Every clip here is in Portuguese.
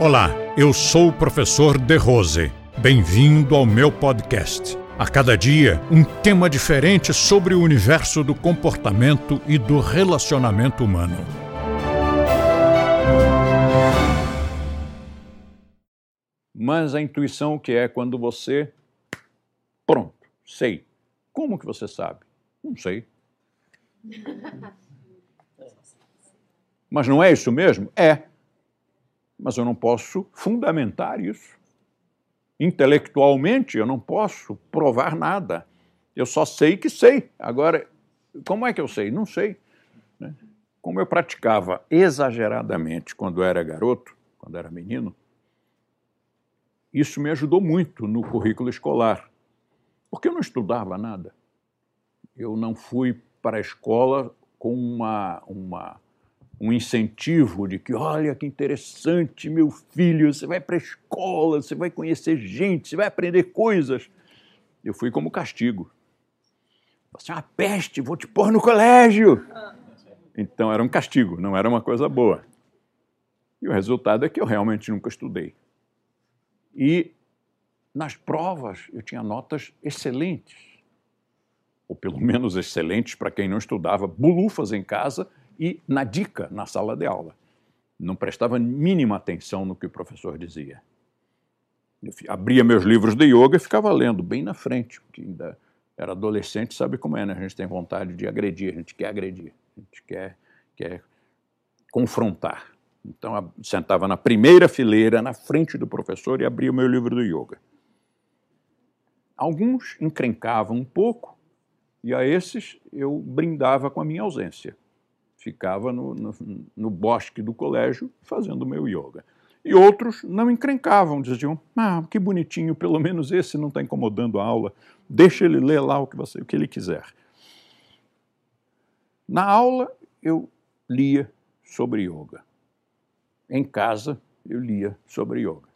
Olá, eu sou o professor De Rose. Bem-vindo ao meu podcast. A cada dia, um tema diferente sobre o universo do comportamento e do relacionamento humano. Mas a intuição que é quando você pronto, sei. Como que você sabe? Não sei. Mas não é isso mesmo? É. Mas eu não posso fundamentar isso. Intelectualmente, eu não posso provar nada. Eu só sei que sei. Agora, como é que eu sei? Não sei. Né? Como eu praticava exageradamente quando era garoto, quando era menino, isso me ajudou muito no currículo escolar, porque eu não estudava nada. Eu não fui para a escola com uma, uma um incentivo de que, olha que interessante, meu filho, você vai para a escola, você vai conhecer gente, você vai aprender coisas. Eu fui como castigo. Você é uma peste, vou te pôr no colégio. Então era um castigo, não era uma coisa boa. E o resultado é que eu realmente nunca estudei. E nas provas eu tinha notas excelentes, ou pelo menos excelentes para quem não estudava, bulufas em casa e na dica na sala de aula. Não prestava mínima atenção no que o professor dizia. Eu abria meus livros de yoga e ficava lendo bem na frente, porque ainda era adolescente, sabe como é, né? A gente tem vontade de agredir, a gente quer agredir, a gente quer, quer confrontar. Então, sentava na primeira fileira, na frente do professor, e abria o meu livro do yoga. Alguns encrencavam um pouco, e a esses eu brindava com a minha ausência ficava no, no, no bosque do colégio fazendo meu yoga. E outros não encrencavam, diziam: Ah, que bonitinho, pelo menos esse não está incomodando a aula, deixa ele ler lá o que, você, o que ele quiser. Na aula, eu lia sobre yoga. Em casa, eu lia sobre yoga.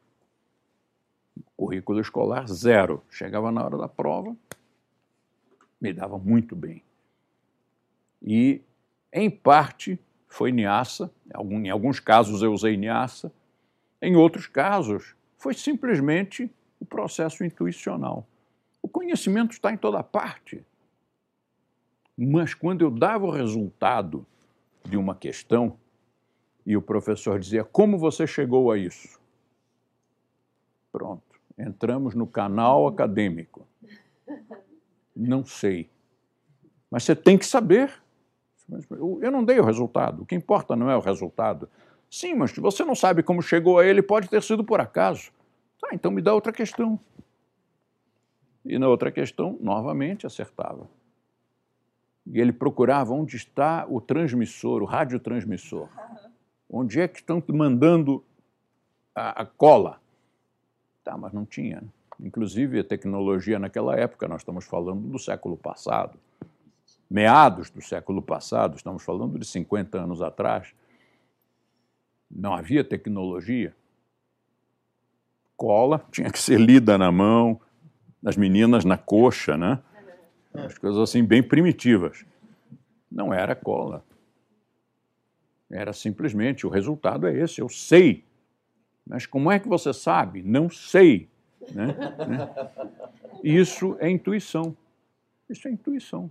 Currículo escolar, zero. Chegava na hora da prova, me dava muito bem. E em parte foi Niassa, em alguns casos eu usei Niassa, em outros casos foi simplesmente o processo intuicional. O conhecimento está em toda parte. Mas quando eu dava o resultado de uma questão e o professor dizia: Como você chegou a isso? Pronto, entramos no canal acadêmico. Não sei. Mas você tem que saber. Eu não dei o resultado. O que importa não é o resultado. Sim, mas você não sabe como chegou a ele, pode ter sido por acaso. Tá, então me dá outra questão. E na outra questão, novamente acertava. E ele procurava onde está o transmissor, o radiotransmissor. Onde é que estão mandando a, a cola? Tá, mas não tinha. Inclusive, a tecnologia naquela época, nós estamos falando do século passado meados do século passado, estamos falando de 50 anos atrás, não havia tecnologia. Cola tinha que ser lida na mão, as meninas na coxa, né? As coisas assim bem primitivas. Não era cola. Era simplesmente o resultado é esse, eu sei. Mas como é que você sabe? Não sei. Né? Isso é intuição. Isso é intuição.